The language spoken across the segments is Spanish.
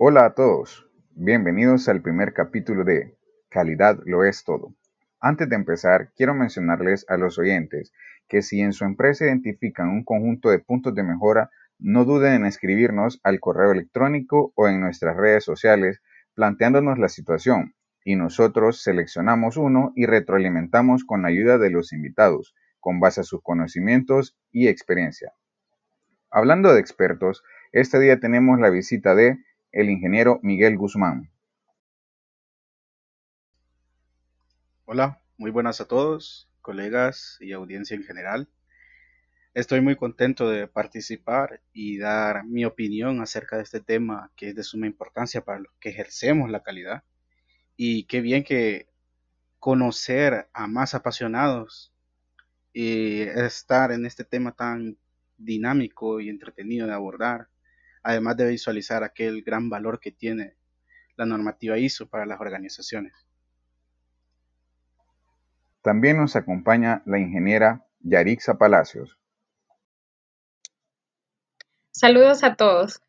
Hola a todos, bienvenidos al primer capítulo de Calidad lo es todo. Antes de empezar, quiero mencionarles a los oyentes que si en su empresa identifican un conjunto de puntos de mejora, no duden en escribirnos al correo electrónico o en nuestras redes sociales planteándonos la situación y nosotros seleccionamos uno y retroalimentamos con la ayuda de los invitados, con base a sus conocimientos y experiencia. Hablando de expertos, este día tenemos la visita de el ingeniero Miguel Guzmán. Hola, muy buenas a todos, colegas y audiencia en general. Estoy muy contento de participar y dar mi opinión acerca de este tema que es de suma importancia para los que ejercemos la calidad. Y qué bien que conocer a más apasionados y estar en este tema tan dinámico y entretenido de abordar, además de visualizar aquel gran valor que tiene la normativa ISO para las organizaciones. También nos acompaña la ingeniera Yarixa Palacios. Saludos a todos.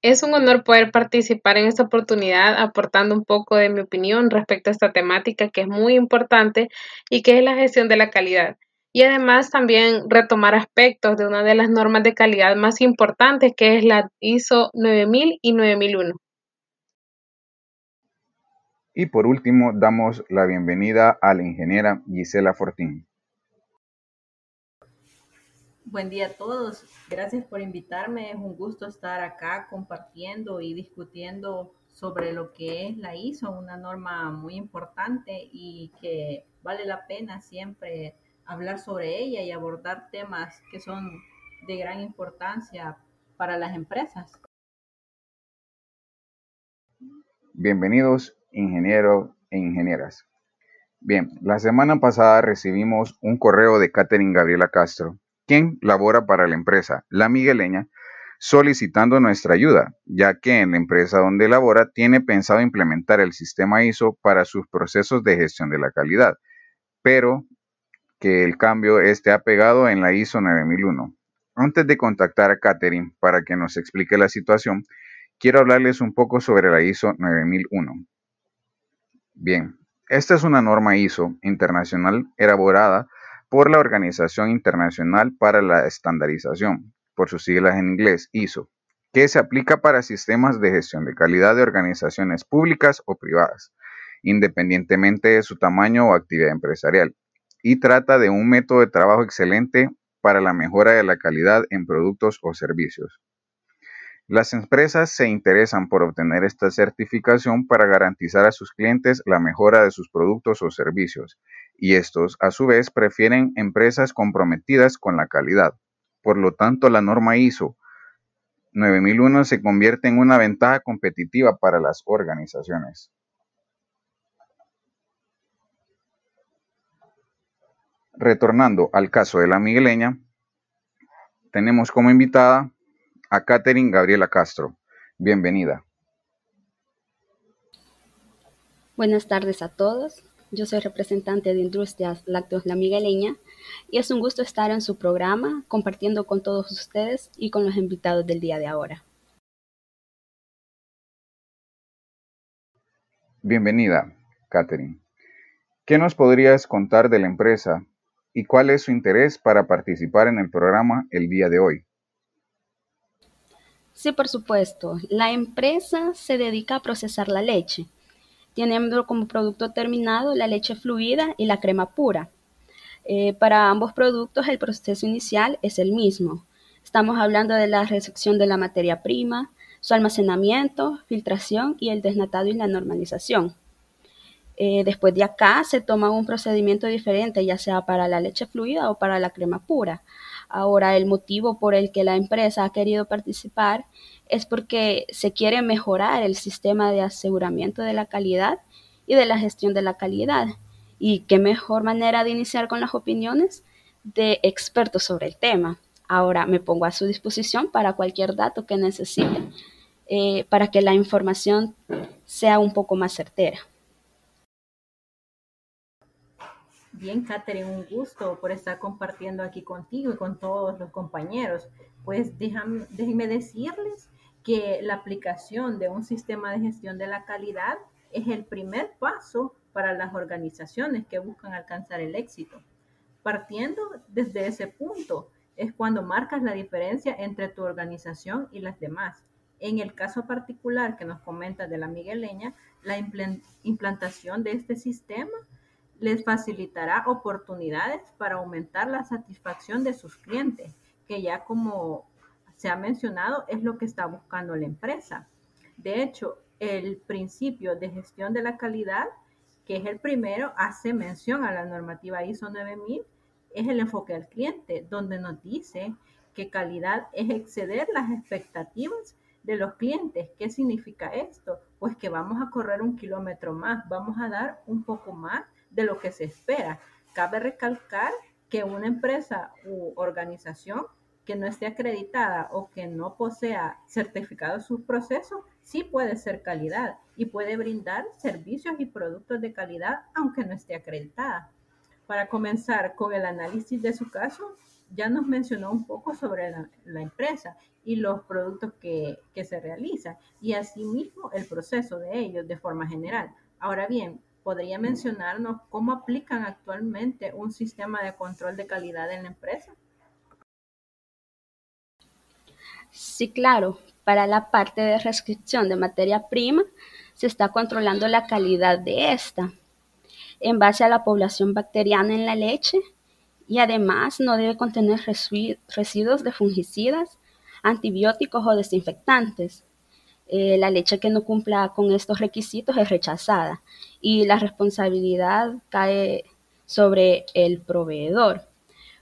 Es un honor poder participar en esta oportunidad aportando un poco de mi opinión respecto a esta temática que es muy importante y que es la gestión de la calidad. Y además también retomar aspectos de una de las normas de calidad más importantes que es la ISO 9000 y 9001. Y por último, damos la bienvenida a la ingeniera Gisela Fortín. Buen día a todos. Gracias por invitarme. Es un gusto estar acá compartiendo y discutiendo sobre lo que es la ISO, una norma muy importante y que vale la pena siempre hablar sobre ella y abordar temas que son de gran importancia para las empresas. Bienvenidos, ingenieros e ingenieras. Bien, la semana pasada recibimos un correo de Catherine Gabriela Castro quien labora para la empresa La Migueleña, solicitando nuestra ayuda, ya que en la empresa donde labora tiene pensado implementar el sistema ISO para sus procesos de gestión de la calidad, pero que el cambio esté apegado en la ISO 9001. Antes de contactar a Catherine para que nos explique la situación, quiero hablarles un poco sobre la ISO 9001. Bien, esta es una norma ISO internacional elaborada por la Organización Internacional para la Estandarización, por sus siglas en inglés, ISO, que se aplica para sistemas de gestión de calidad de organizaciones públicas o privadas, independientemente de su tamaño o actividad empresarial, y trata de un método de trabajo excelente para la mejora de la calidad en productos o servicios. Las empresas se interesan por obtener esta certificación para garantizar a sus clientes la mejora de sus productos o servicios, y estos, a su vez, prefieren empresas comprometidas con la calidad. Por lo tanto, la norma ISO 9001 se convierte en una ventaja competitiva para las organizaciones. Retornando al caso de la migueleña, tenemos como invitada a Catherine Gabriela Castro. Bienvenida. Buenas tardes a todos. Yo soy representante de Industrias Lácteos La Migueleña y es un gusto estar en su programa compartiendo con todos ustedes y con los invitados del día de ahora. Bienvenida, Catherine. ¿Qué nos podrías contar de la empresa y cuál es su interés para participar en el programa el día de hoy? Sí, por supuesto. La empresa se dedica a procesar la leche, teniendo como producto terminado la leche fluida y la crema pura. Eh, para ambos productos el proceso inicial es el mismo. Estamos hablando de la recepción de la materia prima, su almacenamiento, filtración y el desnatado y la normalización. Eh, después de acá se toma un procedimiento diferente, ya sea para la leche fluida o para la crema pura. Ahora, el motivo por el que la empresa ha querido participar es porque se quiere mejorar el sistema de aseguramiento de la calidad y de la gestión de la calidad. Y qué mejor manera de iniciar con las opiniones de expertos sobre el tema. Ahora me pongo a su disposición para cualquier dato que necesiten, eh, para que la información sea un poco más certera. Bien, Catherine, un gusto por estar compartiendo aquí contigo y con todos los compañeros. Pues déjenme decirles que la aplicación de un sistema de gestión de la calidad es el primer paso para las organizaciones que buscan alcanzar el éxito. Partiendo desde ese punto es cuando marcas la diferencia entre tu organización y las demás. En el caso particular que nos comenta de la migueleña, la implantación de este sistema les facilitará oportunidades para aumentar la satisfacción de sus clientes, que ya como se ha mencionado es lo que está buscando la empresa. De hecho, el principio de gestión de la calidad, que es el primero, hace mención a la normativa ISO 9000, es el enfoque al cliente, donde nos dice que calidad es exceder las expectativas de los clientes. ¿Qué significa esto? Pues que vamos a correr un kilómetro más, vamos a dar un poco más de lo que se espera. Cabe recalcar que una empresa u organización que no esté acreditada o que no posea certificado sus procesos, sí puede ser calidad y puede brindar servicios y productos de calidad aunque no esté acreditada. Para comenzar con el análisis de su caso, ya nos mencionó un poco sobre la, empresa y los productos que, que se realizan y asimismo el proceso de ellos de forma general. Ahora bien, ¿podría mencionarnos cómo aplican actualmente un sistema de control de calidad en la empresa? Sí, claro. Para la parte de restricción de materia prima, se está controlando la calidad de esta en base a la población bacteriana en la leche y además no debe contener residuos de fungicidas, antibióticos o desinfectantes. Eh, la leche que no cumpla con estos requisitos es rechazada y la responsabilidad cae sobre el proveedor.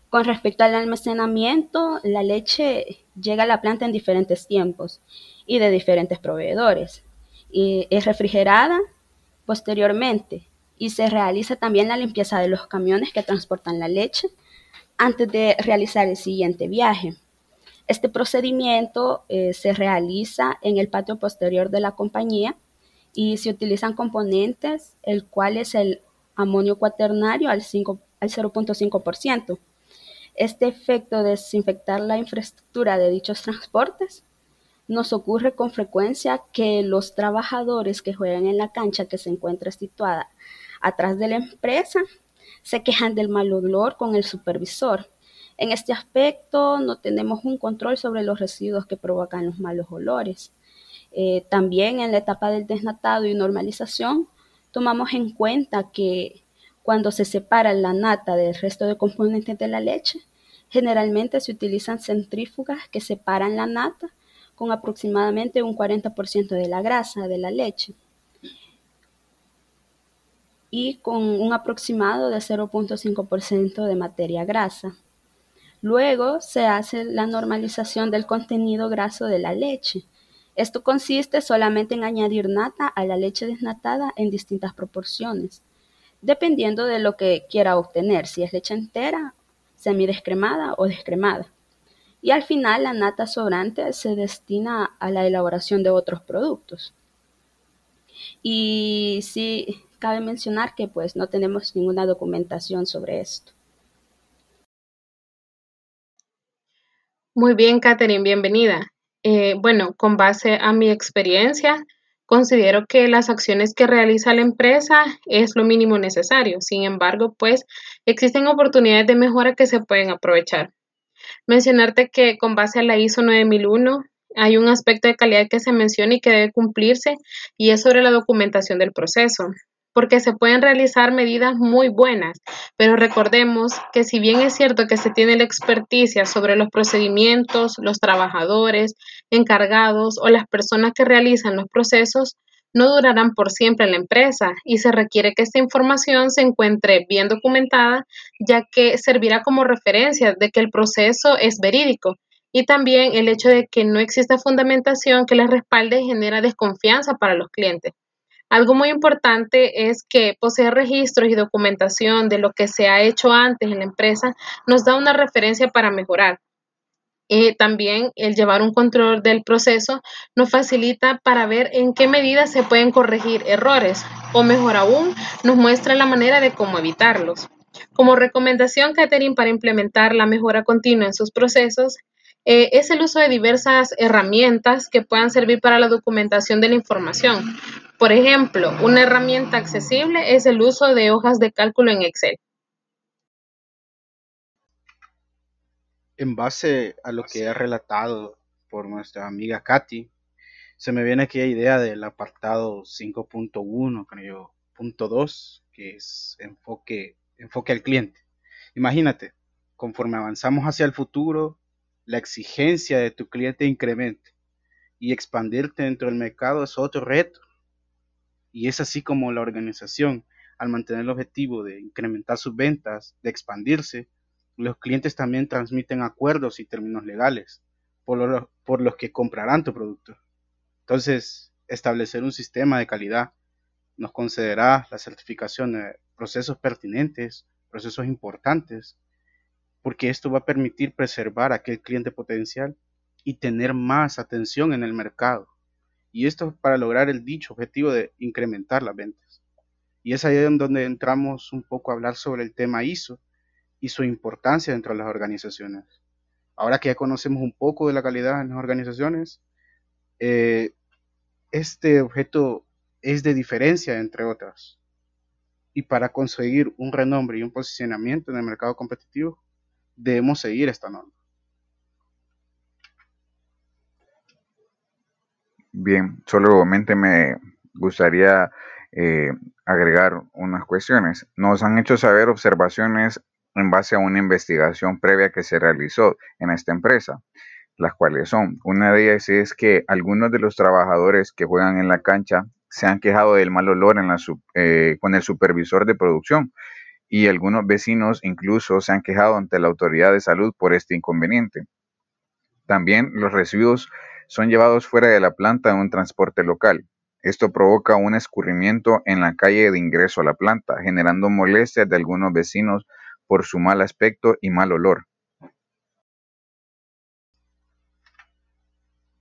Con respecto al almacenamiento, la leche llega a la planta en diferentes tiempos y de diferentes proveedores. Y es refrigerada posteriormente y se realiza también la limpieza de los camiones que transportan la leche antes de realizar el siguiente viaje. Este procedimiento eh, se realiza en el patio posterior de la compañía y se utilizan componentes, el cual es el amonio cuaternario al, al 0.5%. Este efecto de desinfectar la infraestructura de dichos transportes nos ocurre con frecuencia que los trabajadores que juegan en la cancha que se encuentra situada atrás de la empresa se quejan del mal olor con el supervisor. En este aspecto no tenemos un control sobre los residuos que provocan los malos olores. Eh, también en la etapa del desnatado y normalización tomamos en cuenta que cuando se separa la nata del resto de componentes de la leche, generalmente se utilizan centrífugas que separan la nata con aproximadamente un 40% de la grasa de la leche y con un aproximado de 0.5% de materia grasa. Luego se hace la normalización del contenido graso de la leche. Esto consiste solamente en añadir nata a la leche desnatada en distintas proporciones, dependiendo de lo que quiera obtener, si es leche entera, semidescremada o descremada. Y al final la nata sobrante se destina a la elaboración de otros productos. Y si cabe mencionar que pues no tenemos ninguna documentación sobre esto. Muy bien, Catherine, bienvenida. Eh, bueno, con base a mi experiencia, considero que las acciones que realiza la empresa es lo mínimo necesario. Sin embargo, pues existen oportunidades de mejora que se pueden aprovechar. Mencionarte que con base a la ISO 9001 hay un aspecto de calidad que se menciona y que debe cumplirse y es sobre la documentación del proceso porque se pueden realizar medidas muy buenas, pero recordemos que si bien es cierto que se tiene la experticia sobre los procedimientos, los trabajadores, encargados o las personas que realizan los procesos, no durarán por siempre en la empresa y se requiere que esta información se encuentre bien documentada, ya que servirá como referencia de que el proceso es verídico. Y también el hecho de que no exista fundamentación que les respalde genera desconfianza para los clientes. Algo muy importante es que poseer registros y documentación de lo que se ha hecho antes en la empresa nos da una referencia para mejorar. Eh, también el llevar un control del proceso nos facilita para ver en qué medida se pueden corregir errores o mejor aún nos muestra la manera de cómo evitarlos. Como recomendación, Catherine, para implementar la mejora continua en sus procesos, eh, es el uso de diversas herramientas que puedan servir para la documentación de la información. Por ejemplo, una herramienta accesible es el uso de hojas de cálculo en Excel. En base a lo que ha relatado por nuestra amiga Katy, se me viene aquella idea del apartado 5.1, creo, punto 2, que es enfoque, enfoque al cliente. Imagínate, conforme avanzamos hacia el futuro, la exigencia de tu cliente incrementa y expandirte dentro del mercado es otro reto. Y es así como la organización, al mantener el objetivo de incrementar sus ventas, de expandirse, los clientes también transmiten acuerdos y términos legales por, por los que comprarán tu producto. Entonces, establecer un sistema de calidad nos concederá la certificación de procesos pertinentes, procesos importantes, porque esto va a permitir preservar a aquel cliente potencial y tener más atención en el mercado. Y esto para lograr el dicho objetivo de incrementar las ventas. Y es ahí en donde entramos un poco a hablar sobre el tema ISO y su importancia dentro de las organizaciones. Ahora que ya conocemos un poco de la calidad en las organizaciones, eh, este objeto es de diferencia entre otras. Y para conseguir un renombre y un posicionamiento en el mercado competitivo, debemos seguir esta norma. Bien, solamente me gustaría eh, agregar unas cuestiones. Nos han hecho saber observaciones en base a una investigación previa que se realizó en esta empresa, las cuales son, una de ellas es que algunos de los trabajadores que juegan en la cancha se han quejado del mal olor en la, eh, con el supervisor de producción y algunos vecinos incluso se han quejado ante la autoridad de salud por este inconveniente. También los residuos son llevados fuera de la planta en un transporte local. Esto provoca un escurrimiento en la calle de ingreso a la planta, generando molestias de algunos vecinos por su mal aspecto y mal olor.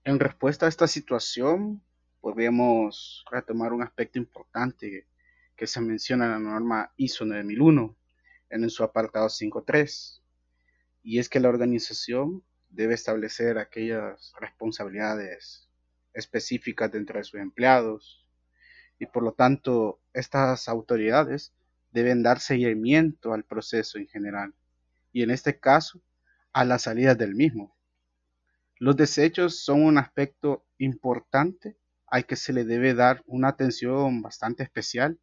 En respuesta a esta situación, podemos retomar un aspecto importante que se menciona en la norma ISO 9001 en su apartado 5.3, y es que la organización debe establecer aquellas responsabilidades específicas dentro de sus empleados, y por lo tanto estas autoridades deben dar seguimiento al proceso en general. Y en este caso a las salidas del mismo. Los desechos son un aspecto importante al que se le debe dar una atención bastante especial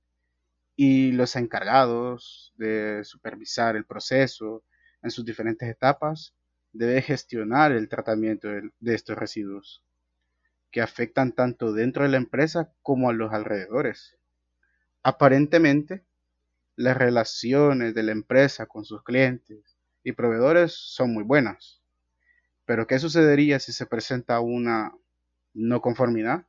y los encargados de supervisar el proceso en sus diferentes etapas debe gestionar el tratamiento de estos residuos que afectan tanto dentro de la empresa como a los alrededores. Aparentemente, las relaciones de la empresa con sus clientes y proveedores son muy buenas. Pero ¿qué sucedería si se presenta una no conformidad?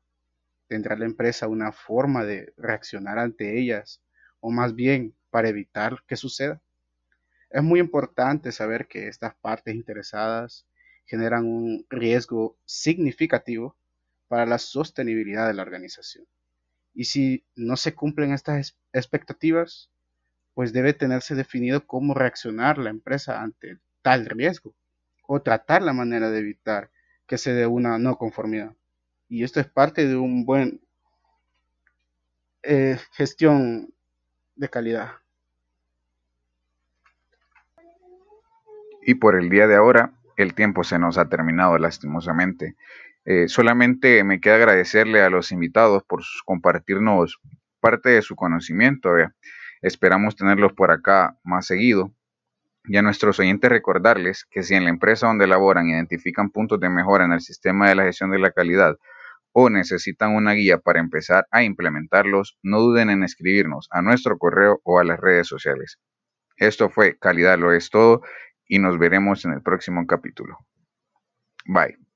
¿Tendrá la empresa una forma de reaccionar ante ellas o más bien para evitar que suceda? Es muy importante saber que estas partes interesadas generan un riesgo significativo para la sostenibilidad de la organización. Y si no se cumplen estas expectativas, pues debe tenerse definido cómo reaccionar la empresa ante tal riesgo o tratar la manera de evitar que se dé una no conformidad. Y esto es parte de un buen eh, gestión de calidad. Y por el día de ahora, el tiempo se nos ha terminado lastimosamente. Eh, solamente me queda agradecerle a los invitados por compartirnos parte de su conocimiento. Esperamos tenerlos por acá más seguido. Y a nuestros oyentes recordarles que si en la empresa donde laboran identifican puntos de mejora en el sistema de la gestión de la calidad o necesitan una guía para empezar a implementarlos, no duden en escribirnos a nuestro correo o a las redes sociales. Esto fue Calidad lo es todo y nos veremos en el próximo capítulo. Bye.